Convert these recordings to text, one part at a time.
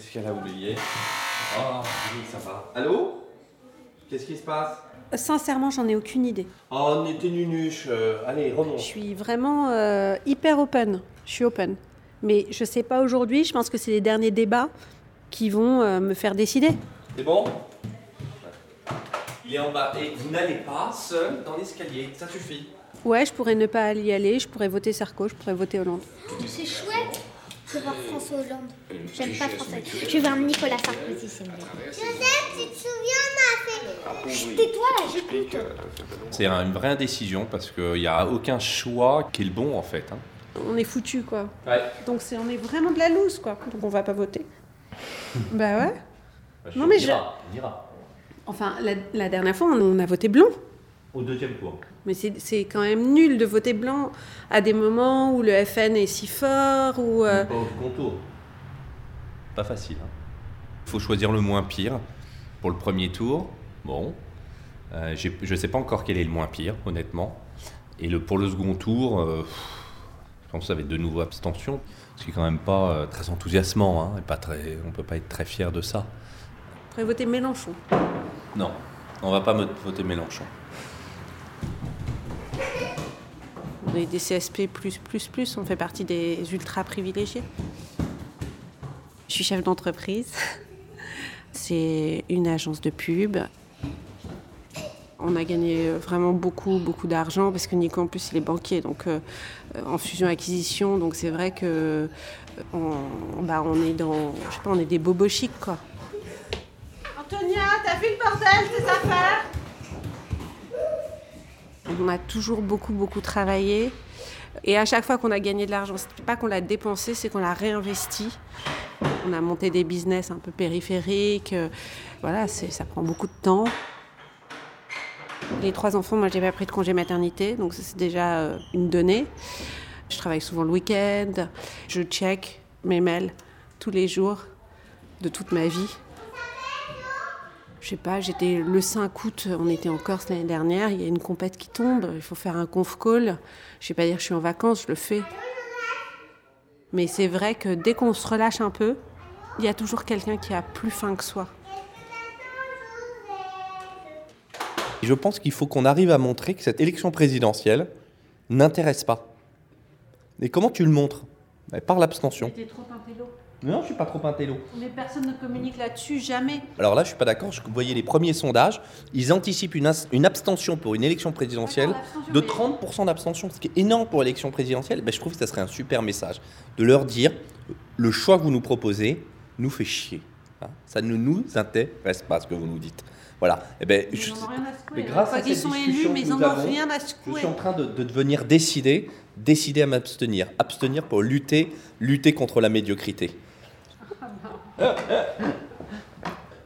Qu'est-ce qu'elle a oublié Oh, oui, ça va. Allô? Qu'est-ce qui se passe? Sincèrement, j'en ai aucune idée. Oh, on était nunuche. euh, allez, Je remonte. suis vraiment euh, hyper open. Je suis open. Mais je sais pas aujourd'hui, je pense que c'est les derniers débats qui vont euh, me faire décider. C'est bon? Il est en bas. Et vous n'allez pas seul dans l'escalier. Ça suffit. Ouais, je pourrais ne pas y aller, je pourrais voter Sarko, je pourrais voter Hollande. C'est chouette de voir François Hollande. J'aime pas François. Je vais voir Nicolas Sarkozy, c'est mieux. Joseph, tu te souviens, on a fait. Tais-toi là, j'écoute. C'est un- une vraie indécision parce qu'il n'y a aucun choix qui est le bon en fait. hein. On est foutu quoi. Ouais. Donc c'est on est vraiment de la loose quoi. Donc on va pas voter. bah ouais. Non, mais on je- ira, on ira. Enfin, la, la dernière fois, on a voté blanc. Au deuxième tour. Mais c'est quand même nul de voter blanc à des moments où le FN est si fort ou. euh, Pas au second tour. Pas facile. Il faut choisir le moins pire pour le premier tour. Bon. Euh, je ne sais pas encore quel est le moins pire, honnêtement. Et le, pour le second tour, euh, je pense que ça va être de nouveau abstention. Ce qui est quand même pas euh, très enthousiasmant. Hein, et pas très, on ne peut pas être très fier de ça. On pourrait voter Mélenchon. Non, on va pas voter Mélenchon. On est des CSP, on fait partie des ultra privilégiés. Je suis chef d'entreprise. C'est une agence de pub. On a gagné vraiment beaucoup, beaucoup d'argent parce que Nico, en plus, il est banquier, donc euh, en fusion-acquisition. Donc c'est vrai que euh, on, bah, on est dans, je sais pas, on est des bobos chics, quoi. Antonia, t'as vu le bordel des affaires? On a toujours beaucoup, beaucoup travaillé. Et à chaque fois qu'on a gagné de l'argent, c'est pas qu'on l'a dépensé, c'est qu'on l'a réinvesti. On a monté des business un peu périphériques. Voilà, ça prend beaucoup de temps. Les trois enfants, moi, j'ai pas pris de congé maternité, donc c'est déjà euh, une donnée. Je travaille souvent le week-end. Je check mes mails tous les jours de toute ma vie. Je sais pas, j'étais le 5 août, on était en Corse l'année dernière, il y a une compète qui tombe, il faut faire un conf call. Je vais pas dire que je suis en vacances, je le fais. Mais c'est vrai que dès qu'on se relâche un peu, il y a toujours quelqu'un qui a plus faim que soi. Je pense qu'il faut qu'on arrive à montrer que cette élection présidentielle n'intéresse pas. Et comment tu le montres? Ben, Par l'abstention. C'était trop intello. Non, je suis pas trop intello. Mais personne ne communique là-dessus, jamais. Alors là, je suis pas d'accord. Je voyais les premiers sondages. Ils anticipent une, abstention pour une élection présidentielle de mais- 30% d'abstention, ce qui est énorme pour l'élection présidentielle. Ben, je trouve que ça serait un super message de leur dire le choix que vous nous proposez nous fait chier. Hein, ça ne nous intéresse pas ce que vous nous dites. Voilà. Et ben, Ils je- rien à secouer. mais grâce Une fois à cette sont élus, mais ils en avons, rien à Je secouer. suis en train de, de devenir décidé, décidé à m'abstenir. Abstenir pour lutter, lutter contre la médiocrité.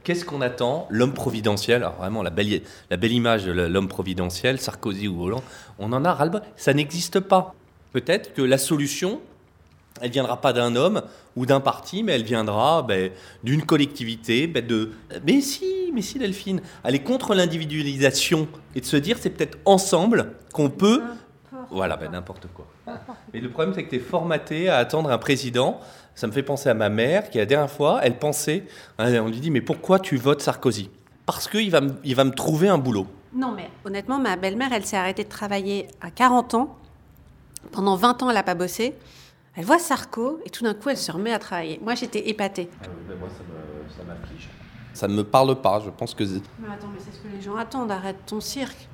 Qu'est-ce qu'on attend? L'homme providentiel, alors vraiment la belle, la belle image de l'homme providentiel, Sarkozy ou Hollande, on en a ras. Ça n'existe pas. Peut-être que la solution, elle viendra pas d'un homme ou d'un parti, mais elle viendra ben, d'une collectivité. ben, de... Mais si, mais si Delphine, aller contre l'individualisation et de se dire c'est peut-être ensemble qu'on peut. Voilà, ben, n'importe quoi. Mais le problème, c'est que tu es formaté à attendre un président. Ça me fait penser à ma mère qui, la dernière fois, elle pensait, hein, on lui dit, mais pourquoi tu votes Sarkozy? Parce qu'il va, me- il va me trouver un boulot. Non, mais honnêtement, ma belle-mère, elle s'est arrêtée de travailler à 40 ans. Pendant 20 ans, elle n'a pas bossé. Elle voit Sarko et tout d'un coup, elle se remet à travailler. Moi, j'étais épatée. moi, ça m'afflige. Ça ne me parle pas. Je pense que Mais attends, mais c'est ce que les gens attendent. Arrête ton cirque.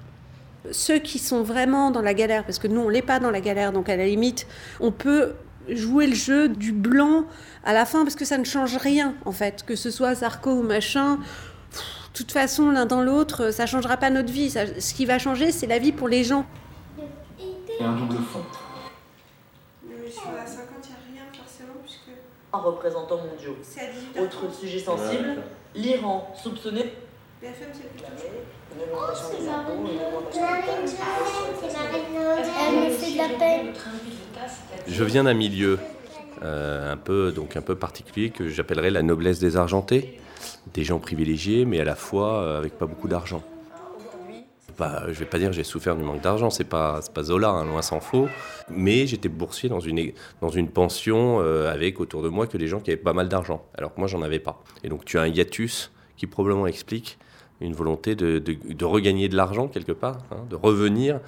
Ceux qui sont vraiment dans la galère, parce que nous, on l'est pas dans la galère, donc à la limite, on peut jouer le jeu du blanc à la fin, parce que ça ne change rien, en fait. Que ce soit Sarko ou machin, de toute façon, l'un dans l'autre, ça changera pas notre vie. Ça- ce qui va changer, c'est la vie pour les gens. Et un double fond. Sur la 50, il n'y a rien forcément, puisque en représentants mondiaux. Autre sujet sensible, l'Iran soupçonné BFM, c'est une augmentation des impôts, une augmentation Marine des taxes. Noël, c'est Marine Noël. Elle me fait de la peine. Je viens d'un milieu euh, un peu donc un peu particulier que j'appellerais la noblesse désargentée, des gens privilégiés mais à la fois euh, avec pas beaucoup d'argent. pas, je vais pas dire que j'ai souffert du manque d'argent, c'est pas, pas Zola, hein, loin s'en faut. Mais j'étais boursier dans une, dans une pension euh, avec autour de moi que des gens qui avaient pas mal d'argent, alors que moi j'en avais pas. Et donc tu as un hiatus qui probablement explique une volonté de, de, de regagner de l'argent quelque part, hein, de revenir.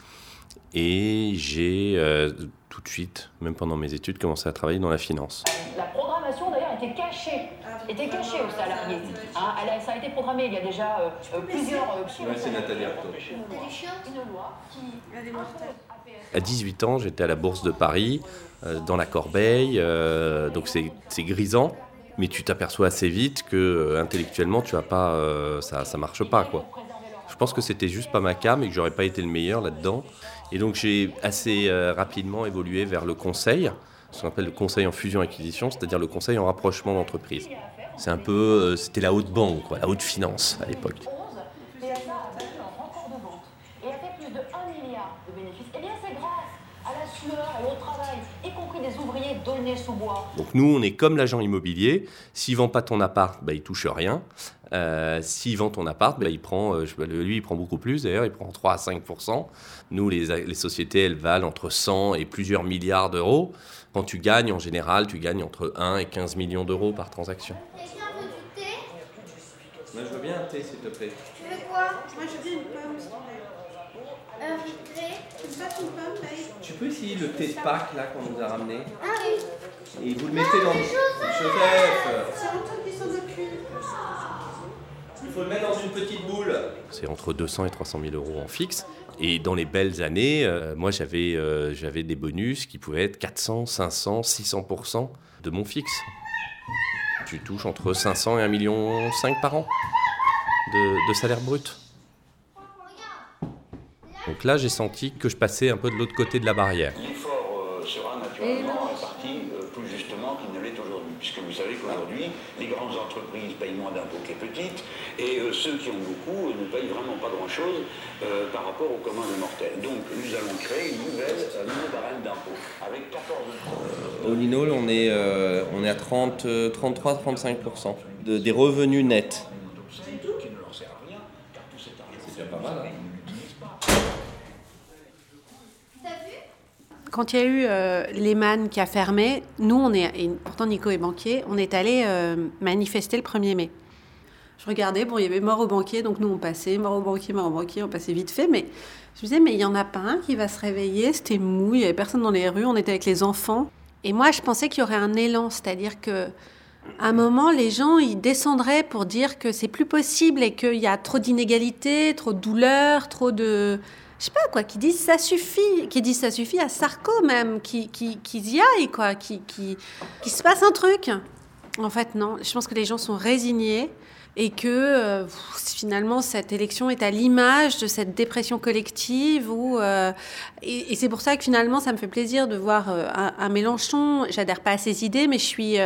Et j'ai euh, tout de suite, même pendant mes études, commencé à travailler dans la finance. La programmation d'ailleurs était cachée, était cachée aux salariés. Hein, elle a- ça a été programmé il y a déjà euh, euh, plusieurs. euh, c'est Nathalie Arthaud. Une loi qui À 18 ans, j'étais à la Bourse de Paris, euh, dans la Corbeille, euh, donc c'est c'est grisant, mais tu t'aperçois assez vite que euh, intellectuellement, tu as pas, euh, ça, ça marche pas quoi. Je pense que c'était juste pas ma cam et que j'aurais pas été le meilleur là-dedans. Et donc j'ai assez euh, rapidement évolué vers le conseil, ce qu'on appelle le conseil en fusion-acquisition, c'est-à-dire le conseil en rapprochement d'entreprise. C'est un peu, euh, c'était la haute banque, quoi, la haute finance à l'époque. 11 et elle a battu un record de vente et a fait plus de 1 milliard de bénéfices. Eh bien, c'est grâce à la sueur et au travail, y compris des ouvriers donnés sous bois. Donc nous, on est comme l'agent immobilier. S'il vend pas ton appart, bah, il touche rien. Euh, S'il vend ton appart, bah, il prend, euh, pas, lui, il prend beaucoup plus d'ailleurs, il prend 3 à 5 Nous, les, les sociétés, elles valent entre 100 et plusieurs milliards d'euros. Quand tu gagnes, en général, tu gagnes entre 1 et 15 millions d'euros par transaction. Thé? Je veux bien un thé, s'il te plaît. Tu veux quoi? Moi, je dis une pomme, s'il te plaît. Tu peux essayer le thé de Pâques là qu'on nous a ramené Ah oui. et vous le mettez dans Joseph. C'est Antoine qui s'en occupe. Il faut le mettre dans une petite boule. C'est entre 200 et 300 000 euros en fixe. Et dans les belles années, euh, moi j'avais euh, j'avais des bonus qui pouvaient être 400, 500, 600% de mon fixe. Tu touches entre 500 et 1,5 million par an de, de salaire brut. Donc là, j'ai senti que je passais un peu de l'autre côté de la barrière. L'effort euh, sera naturellement réparti euh, plus justement qu'il ne l'est aujourd'hui, puisque vous savez qu'aujourd'hui, les grandes entreprises payent moins d'impôts que les petites, et euh, ceux qui ont beaucoup euh, ne payent vraiment pas grand-chose euh, par rapport au commun des mortels. Donc nous allons créer une nouvelle, un nouveau barème d'impôts, avec 14 Au Linol, on est, euh, on est à 30, 33-35% de, des revenus nets. C'est déjà pas mal. hein. Quand il y a eu euh, Lehman qui a fermé, nous, on est, et pourtant Nico est banquier, on est allé euh, manifester le 1er mai. Je regardais, bon, il y avait mort au banquier, donc nous on passait, mort au banquier, mort au banquier, on passait vite fait, mais je me disais, mais il y en a pas un qui va se réveiller, c'était mou, il y avait personne dans les rues, on était avec les enfants. Et moi, je pensais qu'il y aurait un élan, c'est-à-dire que à un moment, les gens, ils descendraient pour dire que c'est plus possible et qu'il y a trop d'inégalités, trop de douleurs, trop de... Je sais pas quoi, qui disent ça suffit, qui disent ça suffit à Sarko même, qui, qui, qui y aille, quoi, qui, qui, qui se passe un truc. En fait, non, je pense que les gens sont résignés et que euh, finalement cette élection est à l'image de cette dépression collective où, euh, et, c'est pour ça que finalement ça me fait plaisir de voir euh, un, un Mélenchon. J'adhère pas à ses idées, mais je suis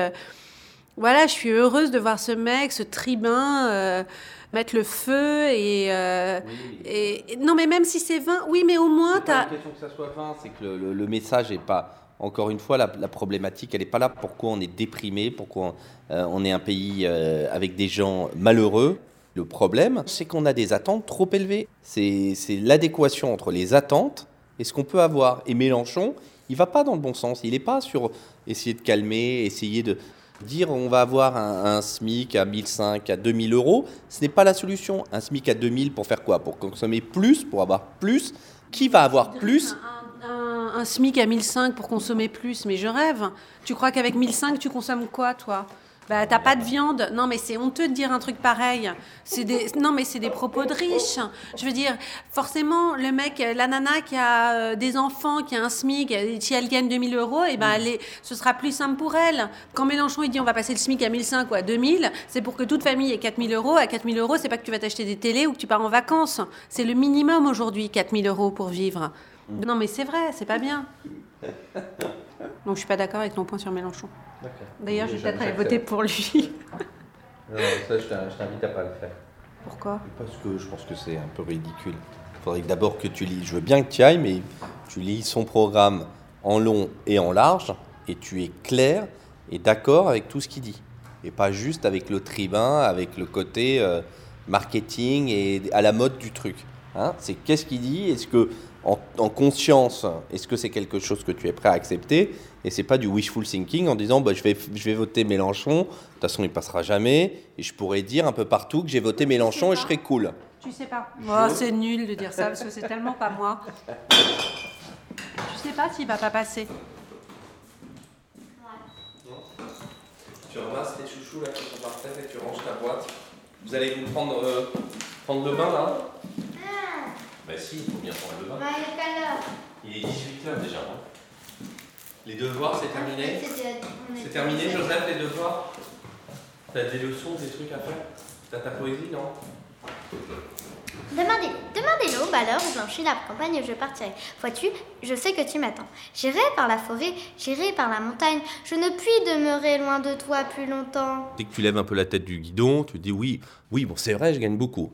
voilà, je suis heureuse de voir ce mec, ce tribun, mettre le feu et, euh, et- et- non, mais même si c'est 20, oui, mais au moins t'as. une question que ça soit 20, c'est que le, le- le message est pas. Encore une fois, la, la problématique, elle n'est pas là. Pourquoi on est déprimé? Pourquoi euh, on est un pays euh, avec des gens malheureux? Le problème, c'est qu'on a des attentes trop élevées. C'est c'est l'adéquation entre les attentes et ce qu'on peut avoir. Et Mélenchon, il va pas dans le bon sens. Il n'est pas sur essayer de calmer, essayer de dire on va avoir un, un SMIC à 1005, à 2000 euros. Ce n'est pas la solution. Un SMIC à 2000 pour faire quoi? Pour consommer plus, pour avoir plus? Qui va avoir plus? Un, un- un SMIC à 1005 pour consommer plus, mais je rêve. Tu crois qu'avec 1005, tu consommes quoi, toi? Bah, t'as pas de viande. Non, mais c'est honteux de dire un truc pareil. C'est des, non, mais c'est des propos de riches. Je veux dire, forcément, le mec, euh, la nana qui a euh, des enfants, qui a un SMIC, euh, si elle gagne 2000 euros, et ben, elle est- ce sera plus simple pour elle. Quand Mélenchon, il dit on va passer le SMIC à 1005 ou à 2000, c'est pour que toute famille ait 4000 euros. À 4000 euros, c'est pas que tu vas t'acheter des télés ou que tu pars en vacances. C'est le minimum aujourd'hui, 4000 euros pour vivre. Non, mais c'est vrai, c'est pas bien. Donc, je suis pas d'accord avec ton point sur Mélenchon. D'ailleurs, je vais peut-être aller voter pour lui. Non, ça, je t'invite à pas le faire. Pourquoi? Parce que je pense que c'est un peu ridicule. Il faudrait d'abord que tu lis. Je veux bien que tu y ailles, mais tu lis son programme en long et en large, et tu es clair et d'accord avec tout ce qu'il dit. Et pas juste avec le tribun, avec le côté euh, marketing et à la mode du truc. Hein, c'est qu'est-ce qu'il dit Est-ce que en, en conscience, est-ce que c'est quelque chose que tu es prêt à accepter Et c'est pas du wishful thinking en disant bah, je, vais, je vais voter Mélenchon, de toute façon il passera jamais, et je pourrais dire un peu partout que j'ai voté Mélenchon et je serai cool. Tu sais pas. Oh, c'est nul de dire ça parce que c'est tellement pas moi. Tu sais pas s'il va pas passer. Tu ramasses tes chouchous là qui sont par terre et tu ranges ta boîte. Vous allez vous prendre, euh, prendre le bain là Bah si, il faut bien prendre le bain. Bah, il est quelle heure? Il est 18h déjà. hein. Les devoirs, c'est terminé? C'est terminé, Joseph, les devoirs? T'as des leçons, des trucs à faire? T'as ta poésie, non? Demandez-le, demandez-le, bah alors, je blanchis la campagne et je partirai. Vois-tu, je sais que tu m'attends. J'irai par la forêt, j'irai par la montagne. Je ne puis demeurer loin de toi plus longtemps. Dès que tu lèves un peu la tête du guidon, tu te dis oui, oui, bon, c'est vrai, je gagne beaucoup.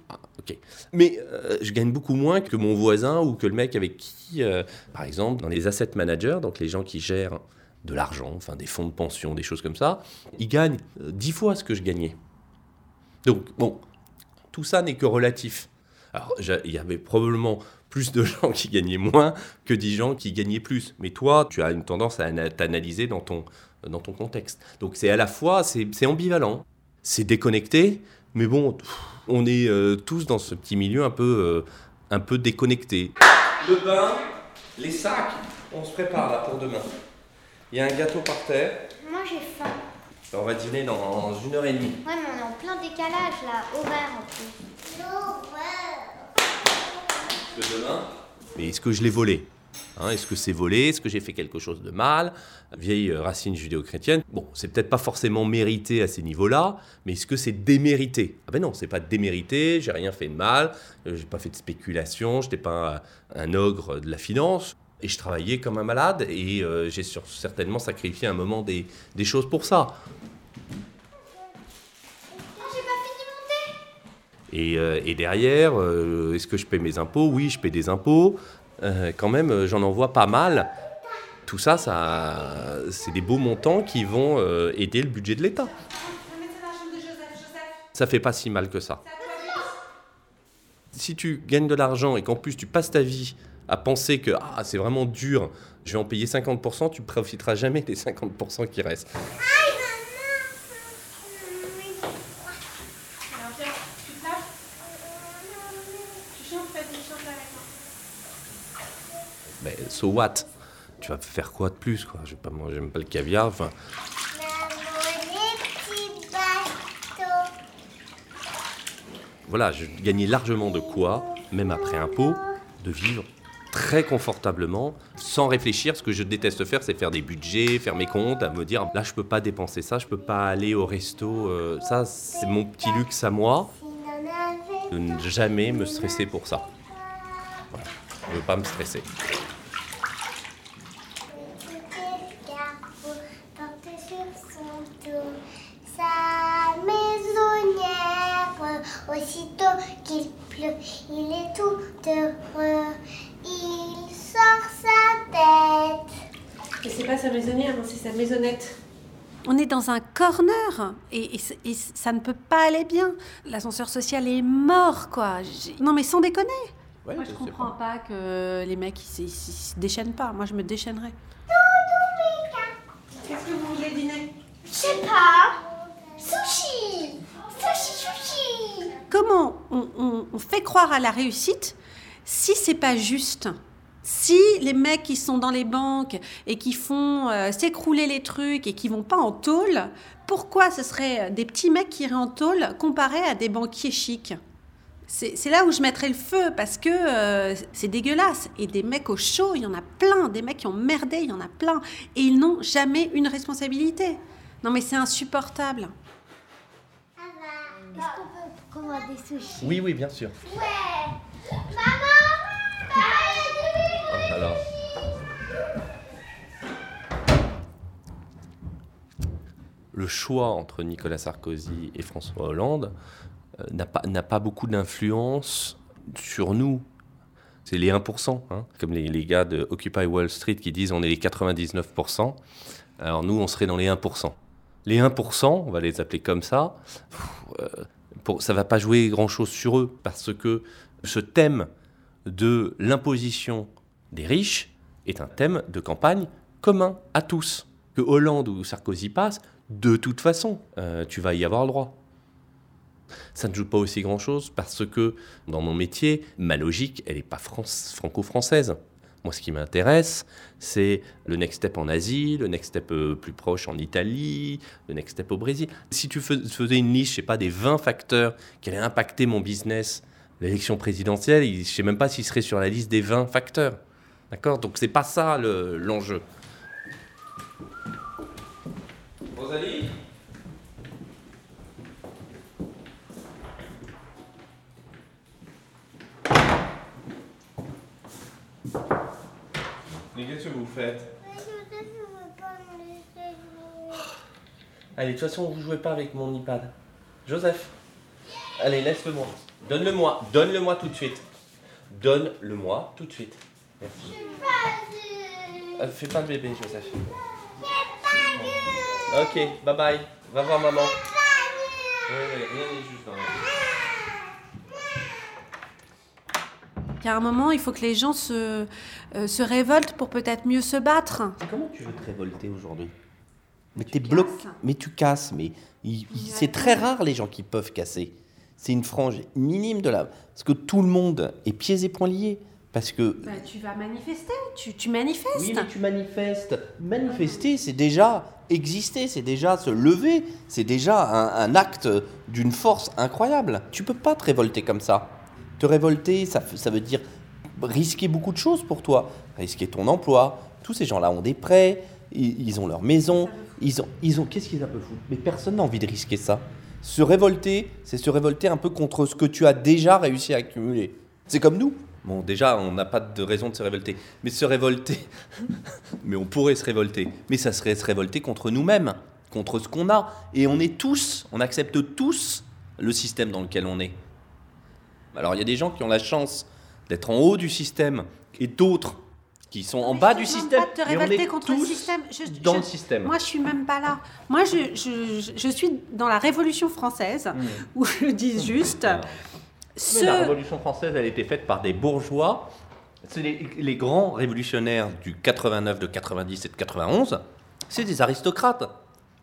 Mais euh, je gagne beaucoup moins que mon voisin ou que le mec avec qui, euh, par exemple, dans les asset managers, donc les gens qui gèrent de l'argent, enfin des fonds de pension, des choses comme ça, ils gagnent euh, dix fois ce que je gagnais. Donc, bon, tout ça n'est que relatif. Alors, il y avait probablement plus de gens qui gagnaient moins que des gens qui gagnaient plus. Mais toi, tu as une tendance à ana- t'analyser dans ton, dans ton contexte. Donc, c'est à la fois, c'est ambivalent, c'est déconnecté, mais bon, on est euh, tous dans ce petit milieu un peu, euh, un peu déconnecté. Le bain, les sacs, on se prépare là pour demain. Il y a un gâteau par terre. Moi, j'ai faim. On va dîner dans une heure et demie. Ouais, mais on est en plein décalage là, horaire en plus. que demain. Mais est-ce que je l'ai volé? Hein, Est-ce que c'est volé? Est-ce que j'ai fait quelque chose de mal? Vieille euh, racine judéo-chrétienne. Bon, c'est peut-être pas forcément mérité à ces niveaux-là, mais est-ce que c'est démérité? Ah ben non, c'est pas démérité, j'ai rien fait de mal, euh, j'ai pas fait de spéculation, j'étais pas un, un ogre de la finance, et je travaillais comme un malade, et euh, j'ai certainement sacrifié un moment des, des choses pour ça. Et, euh, et derrière, euh, est-ce que je paie mes impôts? Oui, je paie des impôts. Euh, quand même, euh, j'en envoie pas mal. Tout ça, ça c'est des beaux montants qui vont euh, aider le budget de l'État. Ça fait pas si mal que ça. Si tu gagnes de l'argent et qu'en plus tu passes ta vie à penser que ah, c'est vraiment dur, je vais en payer 50%, tu profiteras jamais des 50% qui restent. Mais so what Tu vas faire quoi de plus quoi? Je vais pas manger même pas le caviar. Enfin, voilà, je gagnais largement de quoi, même après impôt, de vivre très confortablement, sans réfléchir. Ce que je déteste faire, c'est faire des budgets, faire mes comptes, à me dire là, je peux pas dépenser ça, je peux pas aller au resto. euh, ça, c'est mon petit luxe à moi, de ne jamais me stresser pour ça. Voilà. Je veux pas me stresser. porte sur son dos sa maisonnière. Aussitôt qu'il pleut, il est tout heureux. Il sort sa tête. Mais c'est pas sa maisonnière, hein, c'est sa maisonnette. On est dans un corner et, et c- et ça ne peut pas aller bien. L'ascenseur social est mort, quoi. J'ai- Non, mais sans déconner. Ouais, Moi, je sais comprends pas que les mecs, ils, se- ils se- ils se déchaînent pas. Moi, je me déchaînerais. Qu'est-ce que vous voulez dîner? Je sais pas. Sushi. Sushi, sushi. Comment on, on- on fait croire à la réussite si c'est pas juste? Si les mecs qui sont dans les banques et qui font euh, s'écrouler les trucs et qui vont pas en tôle, pourquoi ce serait des petits mecs qui iraient en tôle comparés à des banquiers chics? C'est là où je mettrais le feu parce que euh, c'est dégueulasse. Et des mecs au chaud, il y en a plein. Des mecs qui ont merdé, il y en a plein. Et ils n'ont jamais une responsabilité. Non mais c'est insupportable. Est-ce qu'on peut commander sushi? Oui, oui, bien sûr. Ouais. Maman Le choix entre Nicolas Sarkozy et François Hollande euh, n'a pas, beaucoup d'influence sur nous. C'est les 1%, hein, comme les, gars de Occupy Wall Street qui disent on est les 99%. Alors nous, on serait dans les 1%. Les 1%, on va les appeler comme ça, euh, pour, ça va pas jouer grand-chose sur eux parce que ce thème de l'imposition des riches est un thème de campagne commun à tous. Que Hollande ou Sarkozy passe, de toute façon, euh, tu vas y avoir le droit. Ça ne joue pas aussi grand-chose parce que dans mon métier, ma logique, elle n'est pas franco-française. Moi, ce qui m'intéresse, c'est le next step en Asie, le next step euh, plus proche en Italie, le next step au Brésil. Si tu fais- faisais une liste, je sais pas, des 20 facteurs qui allaient impacter mon business, l'élection présidentielle, je sais même pas s'il serait sur la liste des 20 facteurs. D'accord Donc, c'est pas ça le- l'enjeu. Rosalie Mais qu'est-ce que vous faites? Allez, de toute façon, vous jouez pas avec mon iPad. Joseph, allez, laisse-le-moi. Donne-le-moi. Donne-le-moi tout de suite. Donne-le-moi tout de suite. Merci. Euh, fais pas le bébé, Joseph. Ok, bye bye. Va voir maman. Oui, oui, rien n'est juste dans Il y a un moment, il faut que les gens se, euh, se révoltent pour peut-être mieux se battre. Comment tu veux te révolter aujourd'hui? Mais t'es bloqué. casses. Mais tu casses. Mais il- il- c'est très rare les gens qui peuvent casser. C'est une frange minime de la. Parce que tout le monde est pieds et poings liés. Parce que. Bah, tu vas manifester, tu, tu manifestes. Oui, mais tu manifestes. Manifester, c'est déjà exister, c'est déjà se lever, c'est déjà un, un acte d'une force incroyable. Tu peux pas te révolter comme ça. Te révolter, ça, ça veut dire risquer beaucoup de choses pour toi. Risquer ton emploi. Tous ces gens-là ont des prêts, ils, ils ont leur maison, ils ont, ils ont. Qu'est-ce qu'ils a peu foutre? Mais personne n'a envie de risquer ça. Se révolter, c'est se révolter un peu contre ce que tu as déjà réussi à accumuler. C'est comme nous. Bon, déjà, on n'a pas de raison de se révolter. Mais se révolter, mais on pourrait se révolter. Mais ça serait se révolter contre nous-mêmes, contre ce qu'on a. Et on est tous, on accepte tous le système dans lequel on est. Alors, il y a des gens qui ont la chance d'être en haut du système et d'autres qui sont en bas du système. pas de te révolter est contre le système. Je- dans je- le système. Moi, je suis même pas là. Moi, je, je- suis dans la Révolution française, Hmm. où je dis juste. Mais Ce... la Révolution française, elle a été faite par des bourgeois. C'est les, les grands révolutionnaires du 89, de 90 et de 91. C'est des aristocrates.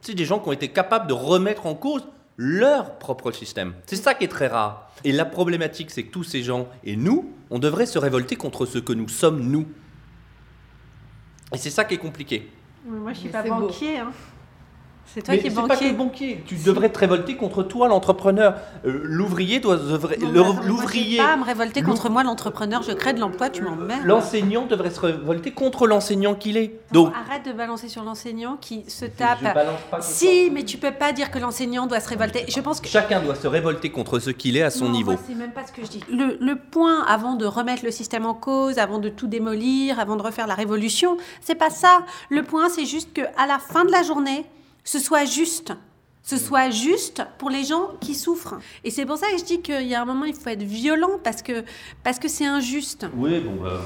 C'est des gens qui ont été capables de remettre en cause leur propre système. C'est ça qui est très rare. Et la problématique, c'est que tous ces gens et nous, on devrait se révolter contre ce que nous sommes nous. Et c'est ça qui est compliqué. Moi, je suis Mais pas banquier. hein. C'est toi Mais qui es c'est pas banquier. que banquier. Tu devrais te révolter contre toi, l'entrepreneur. Euh, l'ouvrier doit devrait- l'ouvrier. pas à me révolter contre moi, l'entrepreneur. Je crée de l'emploi, tu m'emmerdes. L'enseignant devrait se révolter contre l'enseignant qu'il est. Non, Donc, arrête de balancer sur l'enseignant qui se Je tape. balance pas Si, mais tu peux pas dire que l'enseignant doit se révolter. Je pense que chacun doit se révolter contre ce qu'il est à son Non, niveau. c'est même pas ce que je dis. Le, le point avant de remettre le système en cause, avant de tout démolir, avant de refaire la révolution, c'est pas ça. Le point, c'est juste que à la fin de la journée, ce soit juste. Ce soit juste pour les gens qui souffrent. Et c'est pour ça que je dis qu'il y a un moment, il faut être violent parce que parce que c'est injuste. Oui, bon, bah.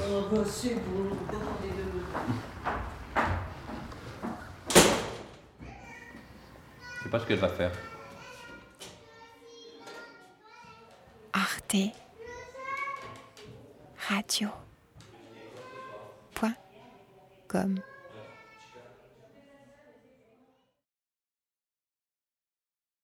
Je sais pas ce qu'elle va faire. Arte Radio. Point. Com.